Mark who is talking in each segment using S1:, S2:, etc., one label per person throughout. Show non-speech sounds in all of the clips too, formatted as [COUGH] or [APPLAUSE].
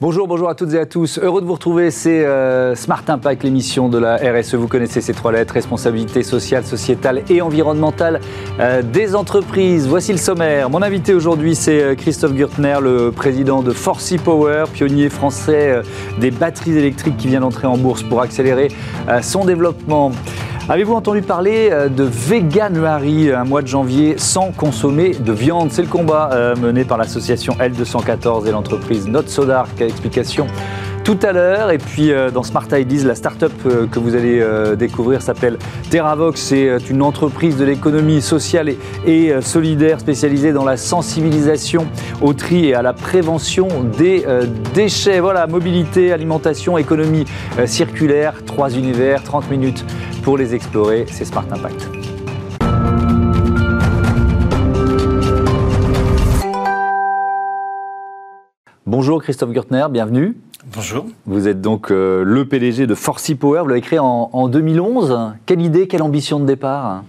S1: Bonjour, bonjour à toutes et à tous. Heureux de vous retrouver. C'est euh, Smart Impact, l'émission de la RSE. Vous connaissez ces trois lettres responsabilité sociale, sociétale et environnementale euh, des entreprises. Voici le sommaire. Mon invité aujourd'hui, c'est euh, Christophe Gürtner, le président de Forcy Power, pionnier français des batteries électriques qui vient d'entrer en bourse pour accélérer son développement. Avez-vous entendu parler euh, de Veganuary, un mois de janvier sans consommer de viande? C'est le combat euh, mené par l'association L214 et l'entreprise Not So Dark. Explication tout à l'heure. Et puis euh, dans Smart Ideas, la start-up que vous allez découvrir s'appelle Terravox. C'est une entreprise de l'économie sociale et, solidaire spécialisée dans la sensibilisation au tri et à la prévention des déchets. Voilà, mobilité, alimentation, économie circulaire, trois univers, 30 minutes pour les explorer, c'est Smart Impact. Bonjour Christophe Gürtner, bienvenue.
S2: Bonjour.
S1: Vous êtes donc euh, le PDG de Forcy Power, vous l'avez créé en, en 2011. Quelle idée, quelle ambition de départ?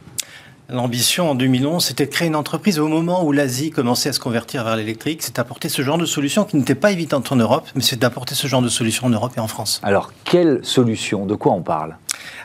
S2: L'ambition en 2011, c'était de créer une entreprise au moment où l'Asie commençait à se convertir vers l'électrique. C'est d'apporter ce genre de solution qui n'était pas évidente en Europe, mais c'est d'apporter ce genre de solution en Europe et en France.
S1: Alors, quelle solution? De quoi on parle?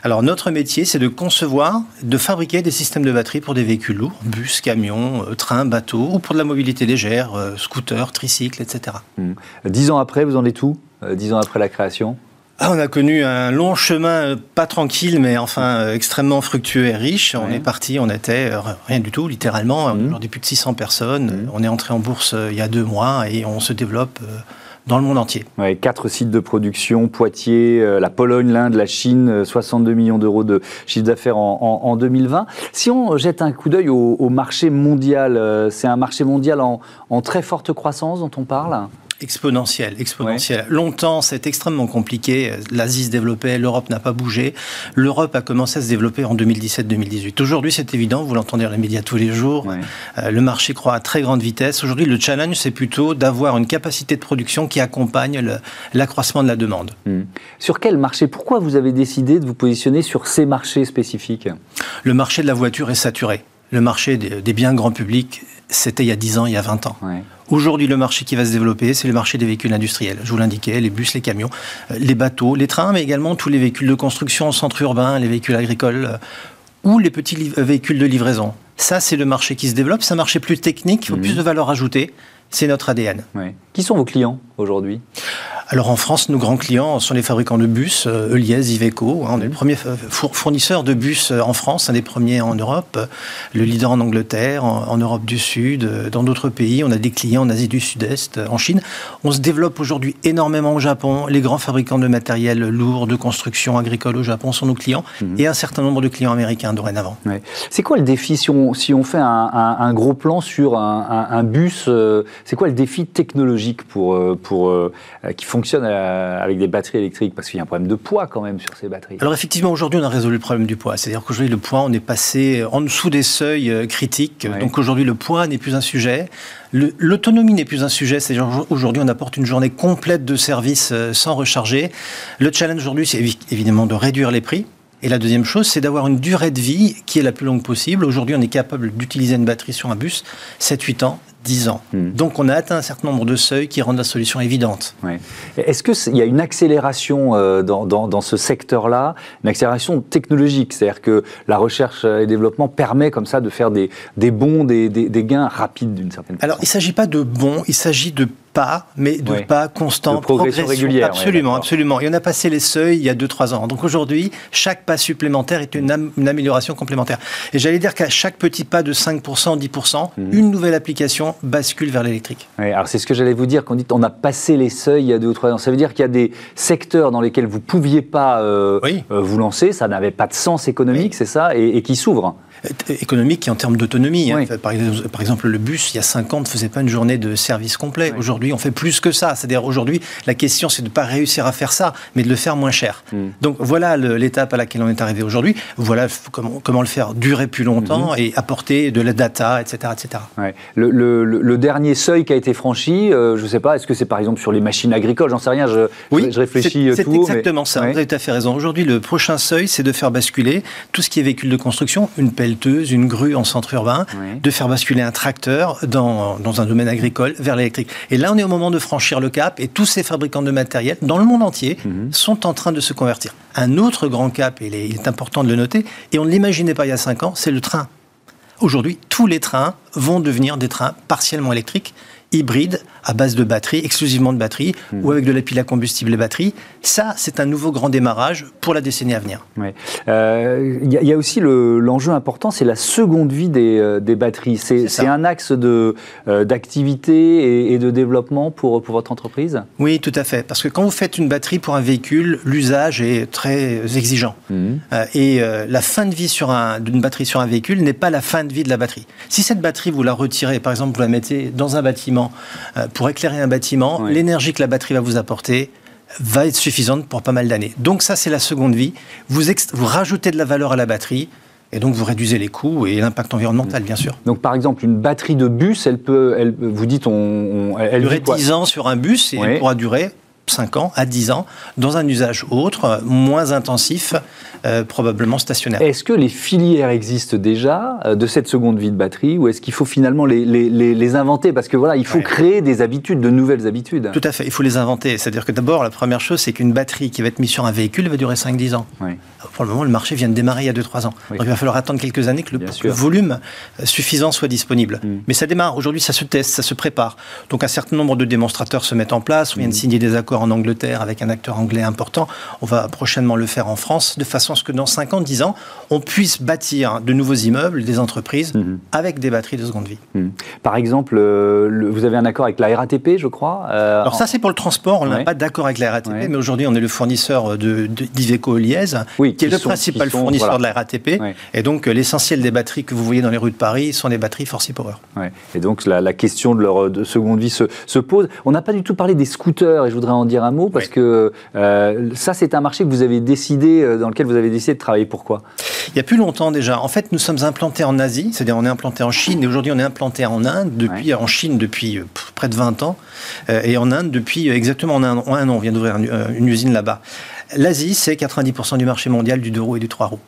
S2: Alors notre métier, c'est de concevoir, de fabriquer des systèmes de batterie pour des véhicules lourds, bus, camions, euh, trains, bateaux, ou pour de la mobilité légère, euh, scooters, tricycles, etc.
S1: Hmm. Dix ans après, vous en êtes où? Dix ans après la création
S2: ah, on a connu un long chemin, pas tranquille, mais enfin extrêmement fructueux et riche. On est parti, on était rien du tout, littéralement. Hmm. Aujourd'hui, plus de 600 personnes. Hmm. On est entré en bourse il y a deux mois et on se développe dans le monde entier.
S1: Ouais, quatre sites de production, Poitiers, euh, la Pologne, l'Inde, la Chine, 62 euh, millions d'euros de chiffre d'affaires en, 2020. Si on jette un coup d'œil au, marché mondial, euh, c'est un marché mondial en, en très forte croissance dont on parle
S2: Exponentielle, exponentielle. Longtemps, c'est extrêmement compliqué. L'Asie se développait, l'Europe n'a pas bougé. L'Europe a commencé à se développer en 2017-2018. Aujourd'hui, c'est évident, vous l'entendez dans les médias tous les jours. Euh, le marché croît à très grande vitesse. Aujourd'hui, le challenge, c'est plutôt d'avoir une capacité de production qui accompagne l'accroissement de la demande.
S1: Hmm. Sur quel marché Pourquoi vous avez décidé de vous positionner sur ces marchés spécifiques?
S2: Le marché de la voiture est saturé. Le marché des, biens grand public, c'était il y a 10 ans, il y a 20 ans. Aujourd'hui, le marché qui va se développer, c'est le marché des véhicules industriels. Je vous l'indiquais, les bus, les camions, euh, les bateaux, les trains, mais également tous les véhicules de construction en centre urbain, les véhicules agricoles euh, ou les petits euh, véhicules de livraison. Ça, c'est le marché qui se développe. C'est un marché plus technique, il faut mhm. plus de valeur ajoutée. C'est notre ADN.
S1: Qui sont vos clients? Aujourd'hui
S2: alors en France, nos grands clients sont les fabricants de bus, euh, Iveco. Hein, on est le premier fournisseur de bus euh, en France, un des premiers en Europe, le leader en Angleterre, en, Europe du Sud, euh, dans d'autres pays. On a des clients en Asie du Sud-Est, en Chine. On se développe aujourd'hui énormément au Japon. Les grands fabricants de matériel lourd, de construction agricole au Japon sont nos clients mhm. et un certain nombre de clients américains dorénavant.
S1: C'est quoi le défi si on, si on fait un, gros plan sur un, bus C'est quoi le défi technologique pour, pour, qui fonctionne euh, avec des batteries électriques Parce qu'il y a un problème de poids quand même sur ces batteries.
S2: Alors effectivement, aujourd'hui, on a résolu le problème du poids. C'est-à-dire qu'aujourd'hui, le poids, on est passé en dessous des seuils euh, critiques. Donc aujourd'hui, le poids n'est plus un sujet. L'autonomie n'est plus un sujet. C'est-à-dire aujourd'hui, on apporte une journée complète de service euh, sans recharger. Le challenge aujourd'hui, c'est évidemment de réduire les prix. Et la deuxième chose, c'est d'avoir une durée de vie qui est la plus longue possible. Aujourd'hui, on est capable d'utiliser une batterie sur un bus 7-8 ans 10 ans. Hmm. Donc on a atteint un certain nombre de seuils qui rendent la solution évidente.
S1: Est-ce qu'il y a une accélération euh, dans, dans, ce secteur-là, une accélération technologique? C'est-à-dire que la recherche et développement permet comme ça de faire des, des bons, des, des, des gains rapides d'une certaine
S2: façon Alors il ne s'agit pas de bons, il s'agit de pas, mais de pas constant,
S1: de progression, régulière.
S2: Absolument, absolument. Et on a passé les seuils il y a 2-3 ans. Donc aujourd'hui, chaque pas supplémentaire est une, une amélioration complémentaire. Et j'allais dire qu'à chaque petit pas de 5%, 10%, mhm. une nouvelle application bascule vers l'électrique.
S1: alors c'est ce que j'allais vous dire, quand on dit on a passé les seuils il y a 2 ou 3 ans. Ça veut dire qu'il y a des secteurs dans lesquels vous ne pouviez pas euh, euh, vous lancer, ça n'avait pas de sens économique, c'est ça, et, et qui s'ouvrent
S2: économique et en termes d'autonomie. Hein. Par, exemple, le bus, il y a 5 ans, ne faisait pas une journée de service complet. Aujourd'hui, on fait plus que ça. C'est-à-dire, aujourd'hui, la question, c'est de ne pas réussir à faire ça, mais de le faire moins cher. Hmm. Donc, voilà l'étape à laquelle on est arrivé aujourd'hui. Voilà comment, comment, le faire durer plus longtemps hmm. et apporter de la data, etc. etc.
S1: Le, dernier seuil qui a été franchi, euh, je ne sais pas, est-ce que c'est par exemple sur les machines agricoles? J'en sais rien, je, oui, je réfléchis
S2: C'est exactement ça, vous avez tout à fait raison. Aujourd'hui, le prochain seuil, c'est de faire basculer tout ce qui est véhicule de construction, une pelle une grue en centre urbain, de faire basculer un tracteur dans, dans un domaine agricole vers l'électrique. Et là, on est au moment de franchir le cap et tous ces fabricants de matériel dans le monde entier mhm. sont en train de se convertir. Un autre grand cap, et il est important de le noter, et on ne l'imaginait pas il y a 5 ans, c'est le train. Aujourd'hui, tous les trains vont devenir des trains partiellement électriques hybride à base de batterie, exclusivement de batterie, hmm. ou avec de la pile à combustible et batterie. Ça, c'est un nouveau grand démarrage pour la décennie à venir.
S1: Il euh, y, a aussi l'enjeu important, c'est la seconde vie des, euh, des batteries. C'est un axe euh, d'activité et, de développement pour, pour votre entreprise?
S2: Oui, tout à fait. Parce que quand vous faites une batterie pour un véhicule, l'usage est très exigeant. Hmm. et la fin de vie d'une batterie sur un véhicule n'est pas la fin de vie de la batterie. Si cette batterie, vous la retirez, par exemple, vous la mettez dans un bâtiment, euh, pour éclairer un bâtiment, l'énergie que la batterie va vous apporter va être suffisante pour pas mal d'années. Donc ça, c'est la seconde vie. Vous, vous rajoutez de la valeur à la batterie. Et donc, vous réduisez les coûts et l'impact environnemental, bien sûr.
S1: Donc, par exemple, une batterie de bus, elle peut, elle, vous dites, on,
S2: elle, durer 10 ans sur un bus et elle pourra durer 5 ans à 10 ans dans un usage autre, moins intensif, euh, probablement stationnaire.
S1: Est-ce que les filières existent déjà euh, de cette seconde vie de batterie ou est-ce qu'il faut finalement les, les, les, inventer? Parce que voilà, il faut créer des habitudes, de nouvelles habitudes.
S2: Tout à fait, il faut les inventer. C'est-à-dire que d'abord, la première chose, c'est qu'une batterie qui va être mise sur un véhicule va durer 5-10 ans. Pour le moment, le marché vient de démarrer il y a 2-3 ans. il va falloir attendre quelques années que le, volume euh, suffisant soit disponible. Mm. Mais ça démarre. Aujourd'hui, ça se teste, ça se prépare. Donc un certain nombre de démonstrateurs se mettent en place. On vient de mm. signer des accords en Angleterre avec un acteur anglais important. On va prochainement le faire en France, de façon à ce que dans 5 ans, 10 ans, on puisse bâtir de nouveaux immeubles, des entreprises, mhm. avec des batteries de seconde vie.
S1: Mhm. Par exemple, euh, vous avez un accord avec la RATP, je crois
S2: euh, Alors ça, c'est pour le transport. On n'a pas d'accord avec la RATP, mais aujourd'hui, on est le fournisseur d'Iveco Liège, oui, qui, est le principal fournisseur de la RATP. Et donc, l'essentiel des batteries que vous voyez dans les rues de Paris sont des batteries Forcy Power.
S1: Et donc, la, question de leur de seconde vie se, se pose. On n'a pas du tout parlé des scooters, et je voudrais en dire un mot, parce que euh, ça, c'est un marché que vous avez décidé, dans lequel vous avez décidé de travailler. Pourquoi?
S2: Il y a plus longtemps déjà. En fait, nous sommes implantés en Asie, c'est-à-dire on est implanté en Chine, et aujourd'hui on est implanté en Inde, depuis, en Chine depuis euh, près de 20 ans, euh, et en Inde depuis exactement un, an. On vient d'ouvrir une, usine là-bas. L'Asie, c'est 90% du marché mondial du 2 roues et du 3 roues.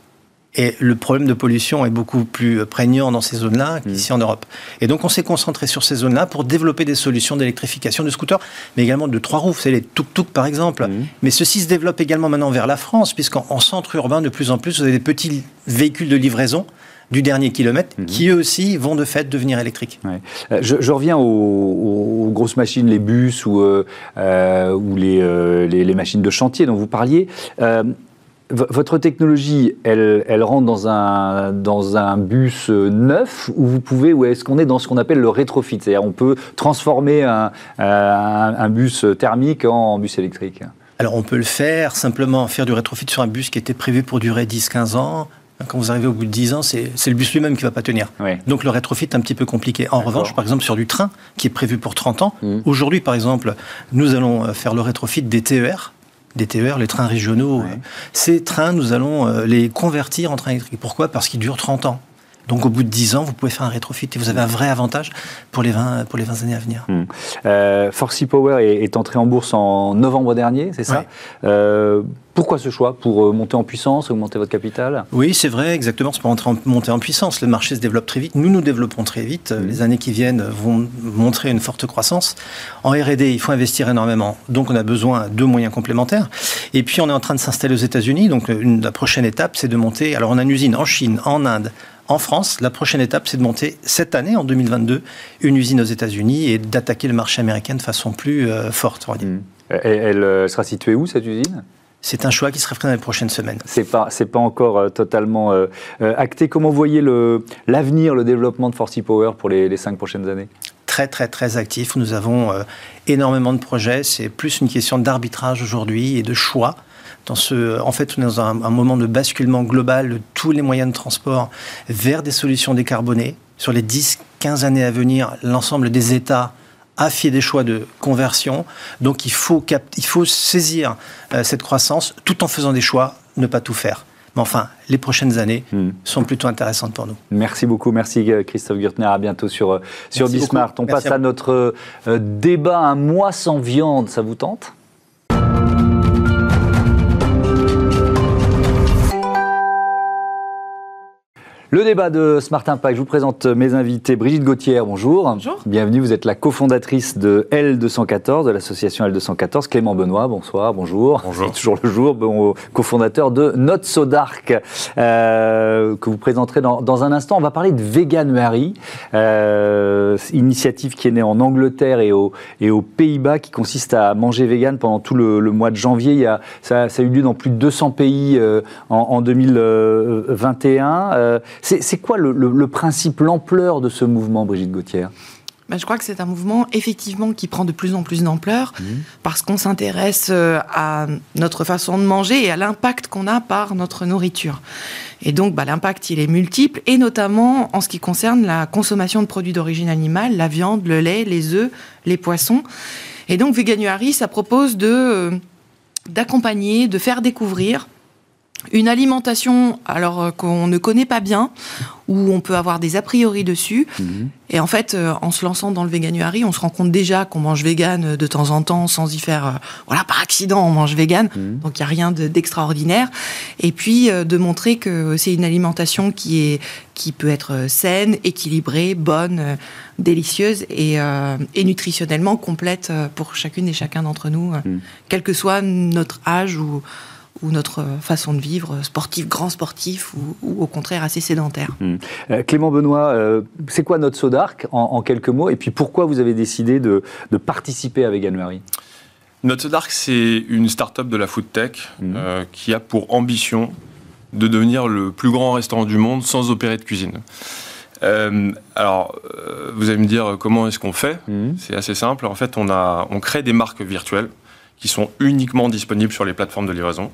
S2: Et le problème de pollution est beaucoup plus prégnant dans ces zones-là qu'ici mm. en Europe. Et donc on s'est concentré sur ces zones-là pour développer des solutions d'électrification de scooters, mais également de trois roues, c'est les tuk-tuk par exemple. Mm. Mais ceci se développe également maintenant vers la France, puisqu'en centre urbain, de plus en plus, vous avez des petits véhicules de livraison du dernier kilomètre, mm. qui eux aussi vont de fait devenir électriques.
S1: Euh, je, reviens aux, grosses machines, les bus ou, euh, euh, les, machines de chantier dont vous parliez votre technologie, elle, elle, rentre dans un, dans un bus euh, neuf ou vous pouvez, ou est-ce qu'on est dans ce qu'on appelle le rétrofit? C'est-à-dire on peut transformer un, un, bus thermique en, bus électrique
S2: Alors on peut le faire, simplement faire du rétrofit sur un bus qui était prévu pour durer 10-15 ans. Quand vous arrivez au bout de 10 ans, c'est le bus lui-même qui ne va pas tenir. Donc le rétrofit est un petit peu compliqué. En revanche, par exemple, sur du train, qui est prévu pour 30 ans, mmh. aujourd'hui, par exemple, nous allons euh, faire le rétrofit des TER, des TER, les trains régionaux. Ces trains, nous allons euh, les convertir en trains électriques. Pourquoi? Parce qu'ils durent 30 ans. Donc au bout de 10 ans, vous pouvez faire un rétrofit et vous avez un vrai avantage pour les 20, pour les 20 années à venir.
S1: Hmm. Euh, Forcy Power est, entré en bourse en novembre dernier, c'est ça? Euh, pourquoi ce choix? Pour euh, monter en puissance, augmenter votre capital?
S2: Oui, c'est vrai, exactement. C'est pour monter en puissance. Le marché se développe très vite. Nous, nous développons très vite. Hmm. Les années qui viennent vont montrer une forte croissance. En R&D, il faut investir énormément. Donc, on a besoin de moyens complémentaires. Et puis, on est en train de s'installer aux États-Unis. Donc, une, la prochaine étape, c'est de monter. Alors, on a une usine en Chine, en Inde, en France, la prochaine étape, c'est de monter cette année, en 2022, une usine aux États-Unis et d'attaquer le marché américain de façon plus euh, forte.
S1: Hmm. Elle, euh, sera située où, cette usine?
S2: C'est un choix qui sera fait dans les prochaines semaines.
S1: C'est pas, c'est pas encore euh, totalement acté. Comment voyez le, l'avenir, le développement de Forcy Power pour les, cinq prochaines années?
S2: Très, très, très actif. Nous avons énormément de projets. C'est plus une question d'arbitrage aujourd'hui et de choix ce, en fait, on est dans un, moment de basculement global de tous les moyens de transport vers des solutions décarbonées. Sur les 10-15 années à venir, l'ensemble des États a fait des choix de conversion. Donc il faut, il faut saisir euh, cette croissance tout en faisant des choix, ne pas tout faire. Mais enfin, les prochaines années hmm. sont plutôt intéressantes pour nous.
S1: Merci beaucoup, merci euh, Christophe Gürtner. À bientôt sur, euh, sur Bismart. On passe à, notre débat un mois sans viande. Ça vous tente? Le débat de Smart Impact, je vous présente mes invités. Brigitte Gauthier, bonjour.
S3: Bonjour.
S1: Bienvenue, vous êtes la cofondatrice de L214, de l'association L214. Clément Benoît, bonsoir, bonjour.
S4: Bonjour.
S1: C'est toujours le jour, bon, cofondateur de Not So Dark, euh, que vous présenterez dans, dans, un instant. On va parler de Veganuary, euh, initiative qui est née en Angleterre et, au, et aux Pays-Bas, qui consiste à manger vegan pendant tout le, le, mois de janvier. Il y a, ça, ça, a eu lieu dans plus de 200 pays euh, en, en, 2021. Euh, c'est quoi le, le, le principe, l'ampleur de ce mouvement, Brigitte Gauthier?
S3: Ben, je crois que c'est un mouvement effectivement qui prend de plus en plus d'ampleur mmh. parce qu'on s'intéresse à notre façon de manger et à l'impact qu'on a par notre nourriture. Et donc bah, l'impact il est multiple et notamment en ce qui concerne la consommation de produits d'origine animale, la viande, le lait, les œufs, les poissons. Et donc Veganuary, ça propose de d'accompagner, de faire découvrir une alimentation alors euh, qu'on ne connaît pas bien, où on peut avoir des a priori dessus. Mmh. Et en fait, euh, en se lançant dans le véganuary, on se rend compte déjà qu'on mange vegan de temps en temps sans y faire, euh, voilà, par accident, on mange vegan. Mmh. Donc il n'y a rien d'extraordinaire. Et puis euh, de montrer que c'est une alimentation qui est qui peut être saine, équilibrée, bonne, euh, délicieuse et, euh, et, nutritionnellement complète pour chacune et chacun d'entre nous, mmh. quel que soit notre âge ou ou notre façon de vivre, sportif, grand sportif, ou, ou au contraire assez sédentaire.
S1: Mmh. Euh, Clément Benoît, euh, c'est quoi notre Sodark en, en, quelques mots Et puis pourquoi vous avez décidé de, de participer à Veganuary
S4: Notre Sodark, c'est une start-up de la food tech mmh. euh, qui a pour ambition de devenir le plus grand restaurant du monde sans opérer de cuisine. Euh, alors, vous allez me dire comment est-ce qu'on fait? Mmh. C'est assez simple. En fait, on, a, on crée des marques virtuelles qui sont uniquement disponibles sur les plateformes de livraison,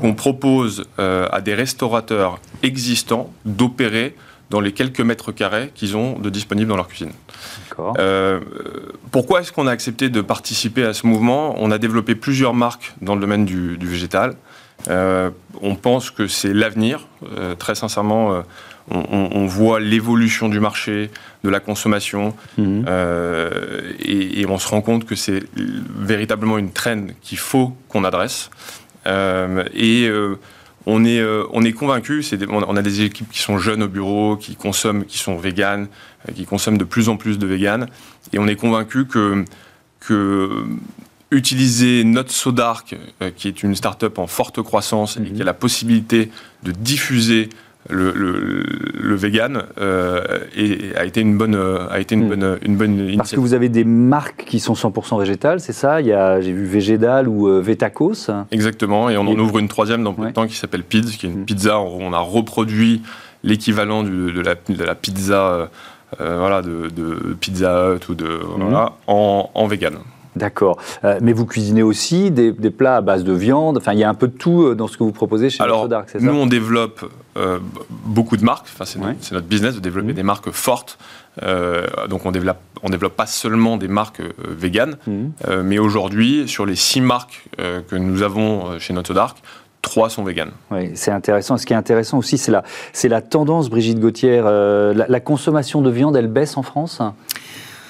S4: qu'on propose euh, à des restaurateurs existants d'opérer dans les quelques mètres carrés qu'ils ont de disponibles dans leur cuisine. Euh, pourquoi est-ce qu'on a accepté de participer à ce mouvement? On a développé plusieurs marques dans le domaine du, du végétal. Euh, on pense que c'est l'avenir. Euh, très sincèrement, on, on, on, voit l'évolution du marché, de la consommation, mmh. euh, et, et, on se rend compte que c'est véritablement une traîne qu'il faut qu'on adresse. Euh, et euh, on est, on est convaincu, on a des équipes qui sont jeunes au bureau, qui consomment, qui sont véganes, qui consomment de plus en plus de véganes, et on est convaincu que, que utiliser notre Sodark, qui est une start-up en forte croissance mmh. et qui a la possibilité de diffuser le, le, le vegan euh, et, a été une bonne, a été une, mmh. bonne, une bonne initiative.
S1: Parce que vous avez des marques qui sont 100% végétales, c'est ça? Il y a, j'ai vu Végédal ou euh, Vetacos.
S4: Exactement, et on et... en ouvre une troisième dans peu ouais. de temps qui s'appelle Pids, qui est une mmh. pizza où on a reproduit l'équivalent de, de, la, pizza, euh, voilà, de, de, Pizza Hut ou de, mmh. voilà, en, en vegan.
S1: D'accord. Euh, mais vous cuisinez aussi des, des, plats à base de viande? Enfin, il y a un peu de tout dans ce que vous proposez chez
S4: Alors,
S1: Dark, c'est
S4: ça? Nous, on développe euh, beaucoup de marques. Enfin, c'est, ouais. notre, c'est notre business de développer mmh. des marques fortes. Euh, donc, on développe, on développe pas seulement des marques euh, véganes, mmh. mais aujourd'hui, sur les six marques euh, que nous avons chez Notre Dark, trois sont véganes.
S1: Oui, c'est intéressant. Ce qui est intéressant aussi, c'est la, c'est la tendance, Brigitte Gauthier. La, la, consommation de viande, elle baisse en France?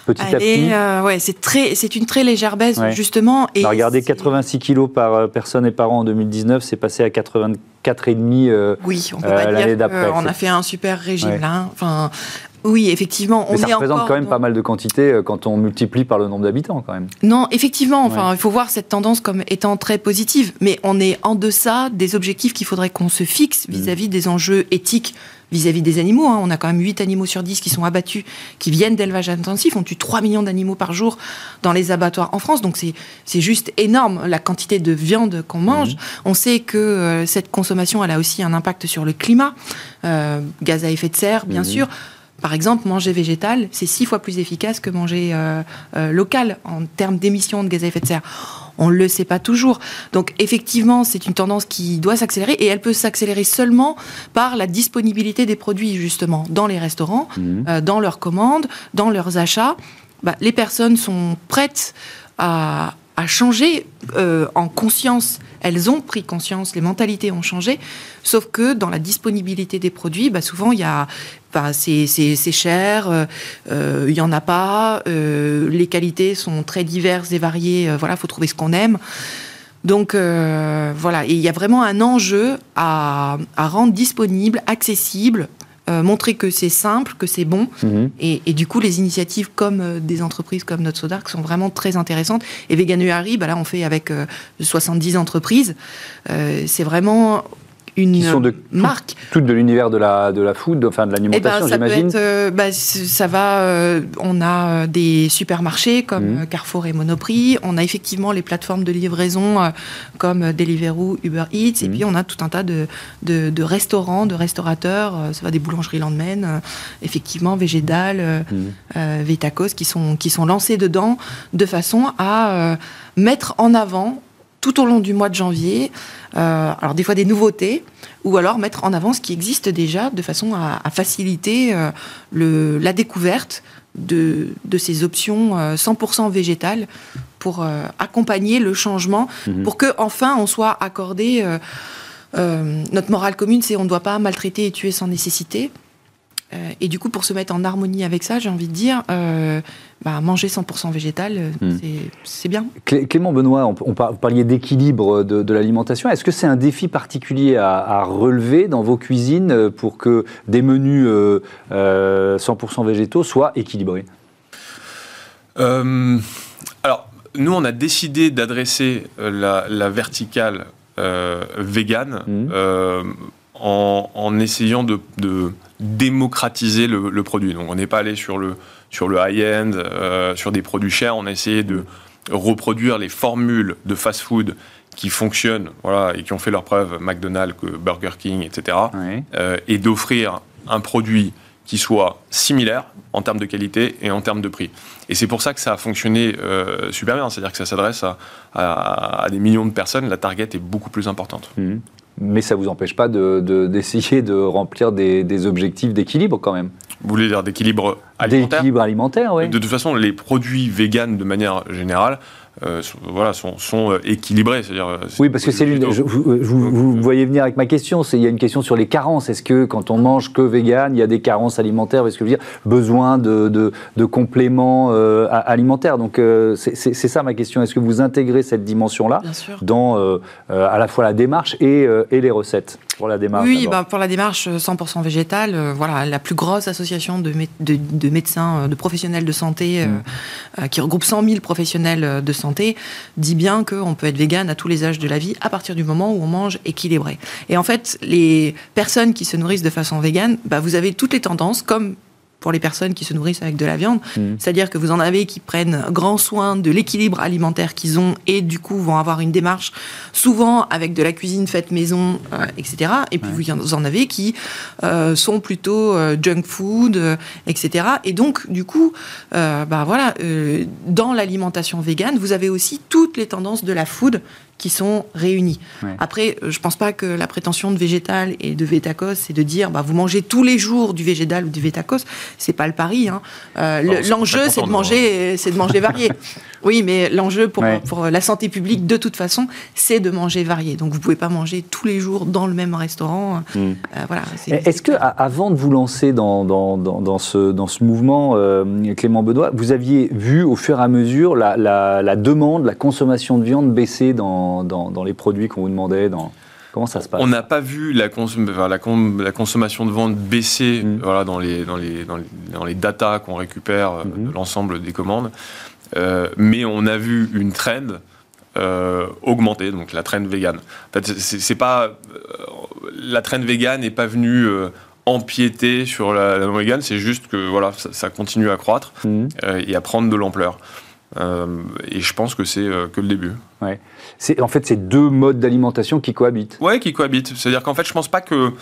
S1: Petit à petit.
S3: Euh, ouais, c'est très, c'est une très légère baisse ouais. justement.
S1: Et regardez, 86 kilos par euh, personne et par an en 2019, c'est passé à 84 et demi. Euh,
S3: oui, on peut pas dire d'après. On a fait un super régime ouais. là. Enfin, oui, effectivement. On
S1: Mais ça
S3: est
S1: représente quand même pas mal de quantité quand on multiplie par le nombre d'habitants, quand même.
S3: Non, effectivement. Enfin, ouais. il faut voir cette tendance comme étant très positive. Mais on est en deçà des objectifs qu'il faudrait qu'on se fixe vis-à-vis -vis mmh. des enjeux éthiques vis-à-vis -vis des animaux. Hein. On a quand même 8 animaux sur 10 qui sont abattus, qui viennent d'élevage intensif. On tue 3 millions d'animaux par jour dans les abattoirs en France. Donc c'est juste énorme la quantité de viande qu'on mange. Mmh. On sait que euh, cette consommation, elle a aussi un impact sur le climat, euh, gaz à effet de serre, bien mmh. sûr. Par exemple, manger végétal, c'est six fois plus efficace que manger euh, euh, local en termes d'émissions de gaz à effet de serre. On ne le sait pas toujours. Donc effectivement, c'est une tendance qui doit s'accélérer et elle peut s'accélérer seulement par la disponibilité des produits justement dans les restaurants, mmh. euh, dans leurs commandes, dans leurs achats. Bah, les personnes sont prêtes à, à changer euh, en conscience. Elles ont pris conscience, les mentalités ont changé, sauf que dans la disponibilité des produits, bah, souvent il y a, bah, c'est cher, il euh, n'y en a pas, euh, les qualités sont très diverses et variées. Euh, voilà, faut trouver ce qu'on aime. Donc euh, voilà, il y a vraiment un enjeu à, à rendre disponible, accessible, montrer que c'est simple, que c'est bon. Mhm. Et, du coup, les initiatives comme des entreprises comme notre Sodark sont vraiment très intéressantes. Et Vegan Harry, bah là, on fait avec 70 entreprises. c'est vraiment une qui sont de marque.
S1: Toutes de l'univers de la, de la food, enfin de l'alimentation, eh ben, j'imagine
S3: euh, bah, Ça va, euh, on a euh, des supermarchés comme mmh. Carrefour et Monoprix, on a effectivement les plateformes de livraison comme Deliveroo, Uber Eats, et mmh. puis on a tout un tas de, de, restaurants, de restaurateurs, ça va des boulangeries Landmen, effectivement Végédal, mmh. Vétacos, qui sont, qui sont lancés dedans de façon à mettre en avant tout au long du mois de janvier. Euh, alors des fois des nouveautés, ou alors mettre en avant ce qui existe déjà de façon à, faciliter euh, le, la découverte de, de ces options 100% euh, végétales pour accompagner le changement, mhm. pour que enfin on soit accordé. notre morale commune, c'est on ne doit pas maltraiter et tuer sans nécessité. Euh, et du coup, pour se mettre en harmonie avec ça, j'ai envie de dire, euh, bah, manger 100% végétal, euh, hmm. c'est bien.
S1: Clément Benoît, on, on parliez d'équilibre de, l'alimentation. Est-ce que c'est un défi particulier à, relever dans vos cuisines pour que des menus 100% végétaux soient équilibrés?
S4: Alors, nous, on a décidé d'adresser la, verticale végane hmm. en, essayant de démocratiser le, produit. Donc on n'est pas allé sur le, sur le high-end, euh, sur des produits chers, on a essayé de reproduire les formules de fast-food qui fonctionnent voilà, et qui ont fait leur preuve, McDonald's, Burger King, etc. Euh, et d'offrir un produit qui soit similaire en termes de qualité et en termes de prix. Et c'est pour ça que ça a fonctionné euh, super bien, c'est-à-dire que ça s'adresse à, des millions de personnes, la target est beaucoup plus importante.
S1: Mmh mais ça ne vous empêche pas [LAUGHS] d'essayer de, remplir des, objectifs d'équilibre quand même.
S4: Vous voulez dire d'équilibre alimentaire
S1: D'équilibre alimentaire, oui.
S4: De toute façon, les produits véganes, de manière générale, euh, sont, voilà, sont, sont euh, équilibrés. C'est-à-dire, euh,
S1: oui, parce que c'est l'une. Vous, vous, voyez venir avec ma question. Il y a une question sur les carences. Est-ce que quand on mange que vegan, il y a des carences alimentaires? Est-ce que je veux dire besoin de, de, de compléments alimentaires Donc c'est ça ma question. Est-ce que vous intégrez cette dimension-là dans à la fois la démarche et, et les recettes pour la démarche
S3: Oui, bah, pour la démarche 100% végétale, voilà, la plus grosse association de, de, de médecins, de professionnels de santé mmh. qui regroupe 100 000 professionnels de santé dit bien qu'on peut être vegan à tous les âges de la vie à partir du moment où on mange équilibré. Et en fait, les personnes qui se nourrissent de façon végane, bah, vous avez toutes les tendances, comme pour les personnes qui se nourrissent avec de la viande. Mmh. C'est-à-dire que vous en avez qui prennent grand soin de l'équilibre alimentaire qu'ils ont et du coup vont avoir une démarche souvent avec de la cuisine faite maison, euh, etc. Et puis vous en avez qui euh, sont plutôt euh, junk food, etc. Et donc du coup, bah voilà, dans l'alimentation végane, vous avez aussi toutes les tendances de la food qui sont réunis. Après, euh, je ne pense pas que la prétention de végétal et de vétacos, c'est de dire bah, vous mangez tous les jours du végétal ou du vétacos. C'est pas le pari. Hein. Euh, l'enjeu, c'est de manger, c'est de manger varié. [LAUGHS] oui, mais l'enjeu pour, pour la santé publique, de toute façon, c'est de manger varié. Donc vous pouvez pas manger tous les jours dans le même restaurant. Hmm.
S1: Euh, voilà. Est-ce que avant de vous lancer dans, dans, dans, ce, dans ce mouvement, Clément Benoît, vous aviez vu au fur et à mesure la, la, la demande, la consommation de viande baisser dans dans, les produits qu'on vous demandait dans... Comment ça se passe?
S4: On n'a pas vu la, la, consommation de vente baisser mm. voilà, dans, les, dans, les, dans, les, datas qu'on récupère euh, mm-hmm. de l'ensemble des commandes, euh, mais on a vu une trend euh, augmenter, donc la trend vegan. En fait, c'est pas la trend vegan n'est pas venue empiéter sur la, la vegan, c'est juste que voilà, ça, continue à croître mm. et à prendre de l'ampleur. Et je pense que c'est que le début.
S1: Ouais c'est en fait ces deux modes d'alimentation qui cohabitent.
S4: Ouais, qui cohabitent. C'est-à-dire qu'en fait, je pense pas que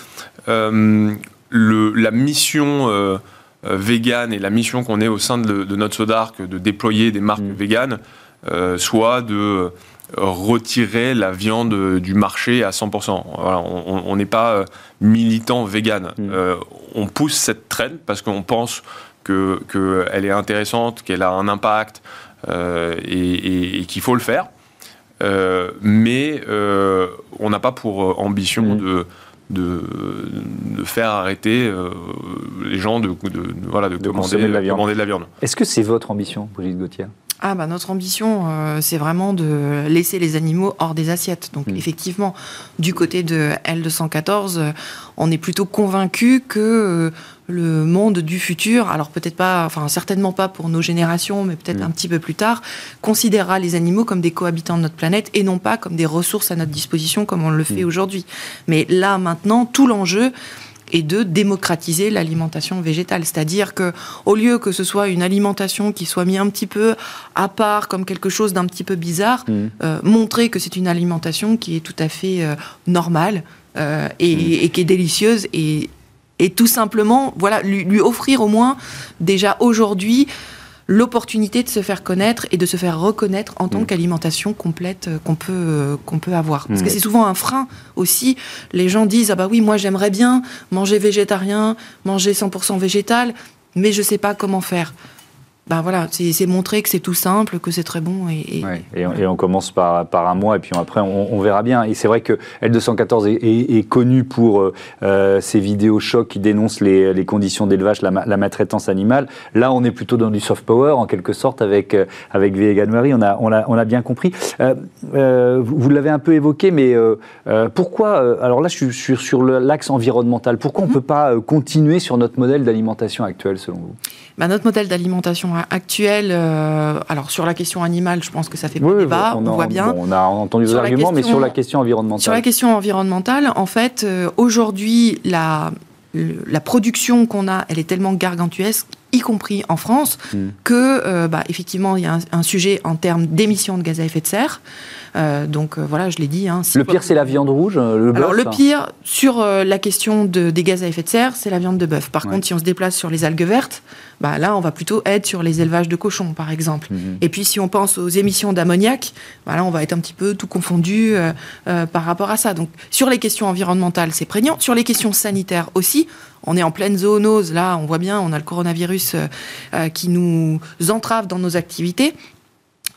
S4: euh, le, la mission euh, euh, végane et la mission qu'on est au sein de, notre Sodark de déployer des marques mm. véganes soit de retirer la viande du marché à 100%. on n'est pas militant vegan. Mm. on pousse cette traîne parce qu'on pense qu'elle est intéressante, qu'elle a un impact et qu'il faut le faire. Euh, mais euh, on n'a pas pour euh, ambition mm. de, de, faire arrêter les gens de, voilà, de, commander, de la viande.
S1: Est-ce que c'est votre ambition, Brigitte Gauthier?
S3: Ah bah notre ambition, euh, c'est vraiment de laisser les animaux hors des assiettes. Donc mm. effectivement, du côté de L214, euh, on est plutôt convaincu que euh, le monde du futur, alors peut-être pas, enfin certainement pas pour nos générations, mais peut-être mm. un petit peu plus tard, considérera les animaux comme des cohabitants de notre planète et non pas comme des ressources à notre disposition comme on le fait mm. aujourd'hui. Mais là maintenant, tout l'enjeu et de démocratiser l'alimentation végétale. C'est-à-dire que, au lieu que ce soit une alimentation qui soit mise un petit peu à part, comme quelque chose d'un petit peu bizarre, mmh. euh, montrer que c'est une alimentation qui est tout à fait euh, normale euh, et, mmh. et, qui est délicieuse et, et tout simplement, voilà, lui, lui offrir au moins déjà aujourd'hui l'opportunité de se faire connaître et de se faire reconnaître en tant mm. qu'alimentation complète euh, qu'on peut, euh, qu'on peut avoir. Parce que mm. c'est souvent un frein aussi. Les gens disent Ah bah oui, moi j'aimerais bien manger végétarien, manger 100% végétal, mais je ne sais pas comment faire ben voilà, c'est montrer que c'est tout simple, que c'est très bon. Et,
S1: et... on, commence par, par, un mois, et puis après, on, verra bien. Et c'est vrai que L214 est, est, connu pour euh, euh, ses vidéos chocs qui dénoncent les, les conditions d'élevage, la, la, maltraitance animale. Là, on est plutôt dans du soft power, en quelque sorte, avec, euh, avec Veganuary, on a, on, a, on a bien compris. Euh, vous l'avez un peu évoqué, mais pourquoi, alors là, je suis sur, l'axe environnemental, pourquoi on ne mhm. peut pas continuer sur notre modèle d'alimentation actuel, selon vous?
S3: Bah, Notre modèle d'alimentation actuelle, euh, alors sur la question animale, je pense que ça fait pas débat, on, voit bien.
S1: on a entendu vos arguments, mais sur la question environnementale.
S3: Sur la question environnementale, en fait, euh, aujourd'hui, la, la production qu'on a, elle est tellement gargantuesque, y compris en France, hmm. que, euh, bah, effectivement, il y a un, sujet en termes d'émissions de gaz à effet de serre. Euh, donc euh, voilà, je l'ai dit. Hein,
S1: le pire, c'est la viande rouge, le bœuf
S3: Alors le pire, sur la question de, des gaz à effet de serre, c'est la viande de bœuf. Par contre, si on se déplace sur les algues vertes, bah, là, on va plutôt être sur les élevages de cochons, par exemple. Mhm. Et puis, si on pense aux émissions d'ammoniac, bah, là, on va être un petit peu tout confondu par rapport à ça. Donc, sur les questions environnementales, c'est prégnant. Sur les questions sanitaires aussi, on est en pleine zoonose. Là, on voit bien, on a le coronavirus qui nous entrave dans nos activités.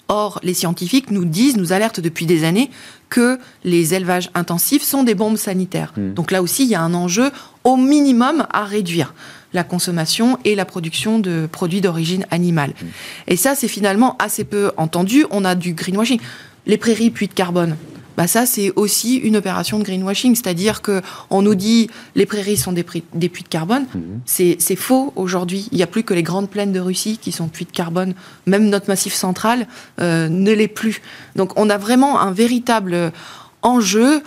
S3: Or, les scientifiques nous disent, nous alertent depuis des années que les élevages intensifs sont des bombes sanitaires. Hmm. Donc là aussi, il y a un enjeu au minimum à réduire la consommation et la production de produits d'origine animale. Hmm. Et ça, c'est finalement assez peu entendu. On a du greenwashing. Les prairies puits de carbone, bah ça c'est aussi une opération de greenwashing, c'est-à-dire que on nous dit les prairies sont des, puits de carbone, mhm. c'est faux aujourd'hui. Il n'y a plus que les grandes plaines de Russie qui sont puits de carbone. Même notre massif central euh, ne l'est plus. Donc on a vraiment un véritable enjeu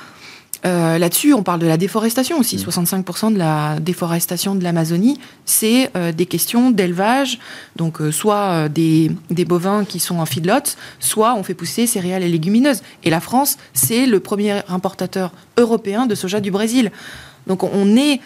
S3: euh, là-dessus, on parle de la déforestation aussi. 65% mm. de la déforestation de l'Amazonie, c'est euh, des questions d'élevage, donc euh, soit des, bovins qui sont en feedlot, soit on fait pousser céréales et légumineuses. Et la France, c'est le premier importateur européen de soja du Brésil. Donc on est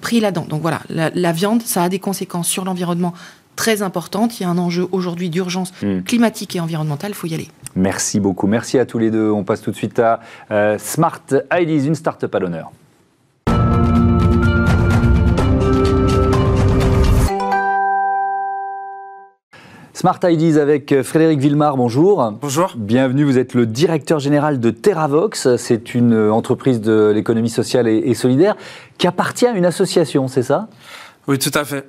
S3: pris là-dedans. Donc voilà, la, viande, ça a des conséquences sur l'environnement très importantes. Il y a un enjeu aujourd'hui d'urgence mm. climatique et environnementale, il faut y aller.
S1: Merci beaucoup. Merci à tous les deux. On passe tout de suite à euh, Smart IDs, une start-up à l'honneur. Smart IDs avec Frédéric Villemar, bonjour.
S5: Bonjour.
S1: Bienvenue, vous êtes le directeur général de Terravox. C'est une entreprise de l'économie sociale et solidaire qui appartient à une association, c'est ça?
S5: Oui, tout à fait.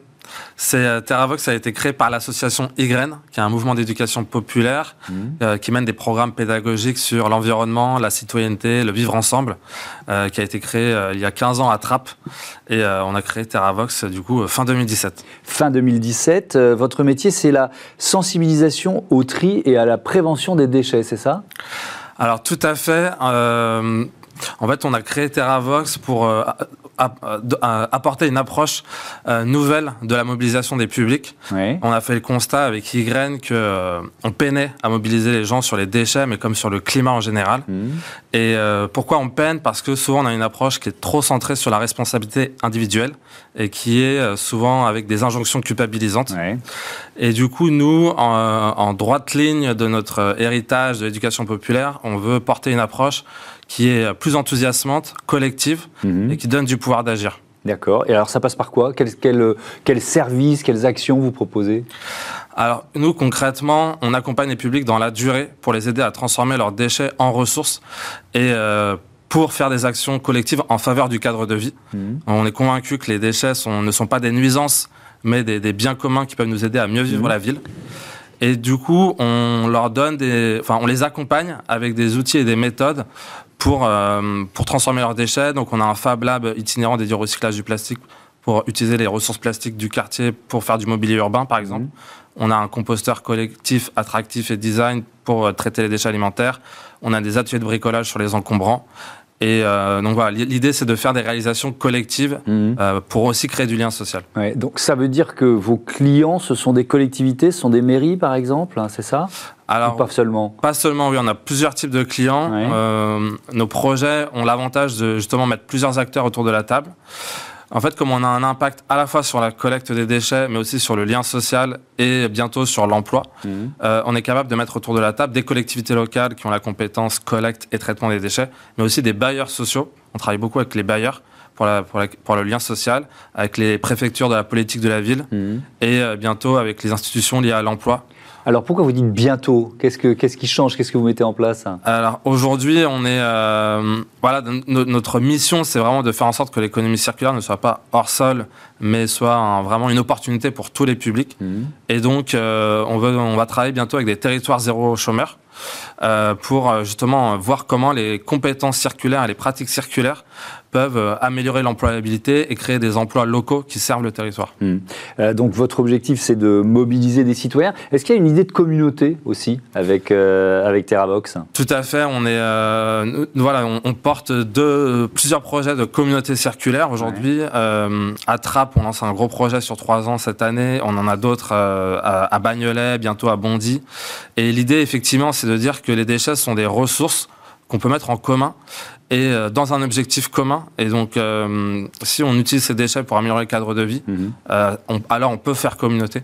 S5: C'est euh, TerraVox a été créé par l'association YGREN, qui est un mouvement d'éducation populaire mmh. euh, qui mène des programmes pédagogiques sur l'environnement, la citoyenneté, le vivre ensemble, euh, qui a été créé il y a 15 ans à Trappes. Et on a créé TerraVox du coup fin 2017.
S1: Fin 2017, votre métier c'est la sensibilisation au tri et à la prévention des déchets, c'est ça?
S5: Alors tout à fait. en fait, on a créé TerraVox pour apporter une approche euh, nouvelle de la mobilisation des publics. On a fait le constat avec Ygraine que euh, on peinait à mobiliser les gens sur les déchets, mais comme sur le climat en général. Mmh. Et euh, pourquoi on peine? Parce que souvent on a une approche qui est trop centrée sur la responsabilité individuelle et qui est souvent avec des injonctions culpabilisantes. Et du coup, nous, en, en droite ligne de notre héritage de l'éducation populaire, on veut porter une approche qui est plus enthousiasmante, collective mhm. et qui donne du pouvoir d'agir.
S1: D'accord. Et alors ça passe par quoi? Quels, quel, quel services, quelles actions vous proposez?
S5: Alors nous concrètement, on accompagne les publics dans la durée pour les aider à transformer leurs déchets en ressources et euh, pour faire des actions collectives en faveur du cadre de vie. Mhm. On est convaincu que les déchets sont, ne sont pas des nuisances, mais des, biens communs qui peuvent nous aider à mieux vivre mhm. la ville. Et du coup, on leur donne des, enfin, on les accompagne avec des outils et des méthodes pour, euh, pour transformer leurs déchets. Donc, on a un Fab Lab itinérant dédié au recyclage du plastique pour utiliser les ressources plastiques du quartier pour faire du mobilier urbain, par exemple. Mmh. On a un composteur collectif, attractif et design pour euh, traiter les déchets alimentaires. On a des ateliers de bricolage sur les encombrants. Et euh, donc voilà, l'idée c'est de faire des réalisations collectives mmh. euh, pour aussi créer du lien social.
S1: donc ça veut dire que vos clients, ce sont des collectivités, ce sont des mairies par exemple, hein, c'est ça?
S5: Alors,
S1: pas seulement?
S5: Pas seulement, oui, on a plusieurs types de clients. Euh, nos projets ont l'avantage de justement mettre plusieurs acteurs autour de la table. En fait, comme on a un impact à la fois sur la collecte des déchets, mais aussi sur le lien social et bientôt sur l'emploi, mhm. euh, on est capable de mettre autour de la table des collectivités locales qui ont la compétence collecte et traitement des déchets, mais aussi des bailleurs sociaux. On travaille beaucoup avec les bailleurs pour, la, pour, le lien social, avec les préfectures de la politique de la ville mhm. et euh, bientôt avec les institutions liées à l'emploi
S1: alors pourquoi vous dites bientôt? Qu'est-ce que qu'est-ce qui change? Qu'est-ce que vous mettez en place?
S5: Alors aujourd'hui, on est euh, voilà notre mission, c'est vraiment de faire en sorte que l'économie circulaire ne soit pas hors sol, mais soit vraiment une opportunité pour tous les publics. Mhm. Et donc euh, on veut on va travailler bientôt avec des territoires zéro chômeur. Euh, pour justement voir comment les compétences circulaires et les pratiques circulaires peuvent euh, améliorer l'employabilité et créer des emplois locaux qui servent le territoire. Hmm.
S1: Euh, donc votre objectif, c'est de mobiliser des citoyens. Est-ce qu'il y a une idée de communauté aussi avec, euh, avec TerraVox
S5: Tout à fait. On, est, voilà, on, porte deux, plusieurs projets de communauté circulaire aujourd'hui. à Trappes, on lance un gros projet sur trois ans cette année. On en a d'autres à, à Bagnolet, bientôt à Bondy. Et l'idée, effectivement, c'est de dire que les déchets sont des ressources qu'on peut mettre en commun et euh, dans un objectif commun. Et donc, euh, si on utilise ces déchets pour améliorer le cadre de vie, mhm. euh, alors on peut faire communauté.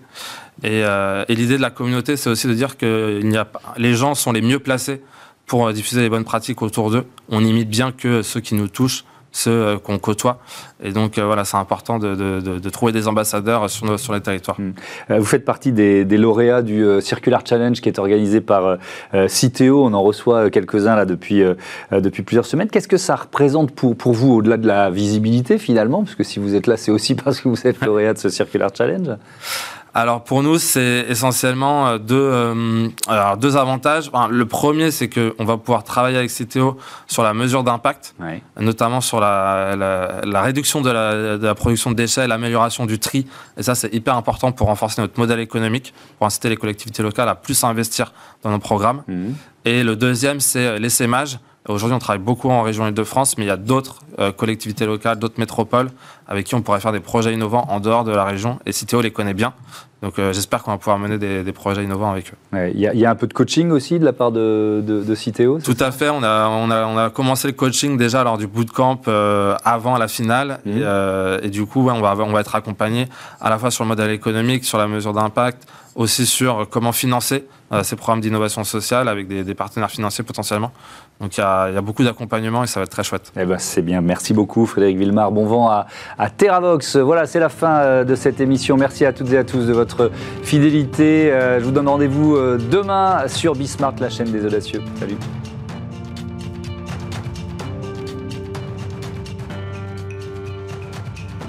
S5: Et, et l'idée de la communauté, c'est aussi de dire que il y a, les gens sont les mieux placés pour diffuser les bonnes pratiques autour d'eux. On imite bien que ceux qui nous touchent ceux euh, qu'on côtoie. Et donc euh, voilà, c'est important de, trouver des ambassadeurs sur, sur les territoires. Hmm.
S1: Euh, vous faites partie des, lauréats du Circular Challenge qui est organisé par Citeo. On en reçoit quelques-uns là depuis, depuis plusieurs semaines. Qu'est-ce que ça représente pour, pour vous au-delà de la visibilité finalement? Parce que si vous êtes là, c'est aussi [LAUGHS] parce que vous êtes lauréat de ce Circular Challenge
S5: alors pour nous, c'est essentiellement euh, deux, euh, alors deux avantages. le premier, c'est qu'on va pouvoir travailler avec CTO sur la mesure d'impact, notamment sur la, la, réduction de la, de la, production de déchets, l'amélioration du tri. Et ça, c'est hyper important pour renforcer notre modèle économique, pour inciter les collectivités locales à plus investir dans nos programmes. Mmh. Et le deuxième, c'est l'essaimage. Aujourd'hui, on travaille beaucoup en région Île-de-France, mais il y a d'autres euh, collectivités locales, d'autres métropoles avec qui on pourrait faire des projets innovants en dehors de la région. Et Citeo les connaît bien. Donc euh, j'espère qu'on va pouvoir mener des, projets innovants avec eux.
S1: Il y, a un peu de coaching aussi de la part de, de, Citeo
S5: Tout à fait. On a, on, a, on a commencé le coaching déjà lors du bootcamp euh, avant la finale. Mmh. Et, du coup, on, va, on va être accompagné à la fois sur le modèle économique, sur la mesure d'impact, aussi sur comment financer ces programmes d'innovation sociale avec des, partenaires financiers potentiellement. Donc il y, a, beaucoup d'accompagnement et ça va être très chouette.
S1: Eh ben, c'est bien. Merci beaucoup Frédéric Villemar. Bon vent à, à Terravox. Voilà, c'est la fin euh, de cette émission. Merci à toutes et à tous de votre fidélité. Euh, je vous donne rendez-vous euh, demain sur Bismart, la chaîne des audacieux. Salut.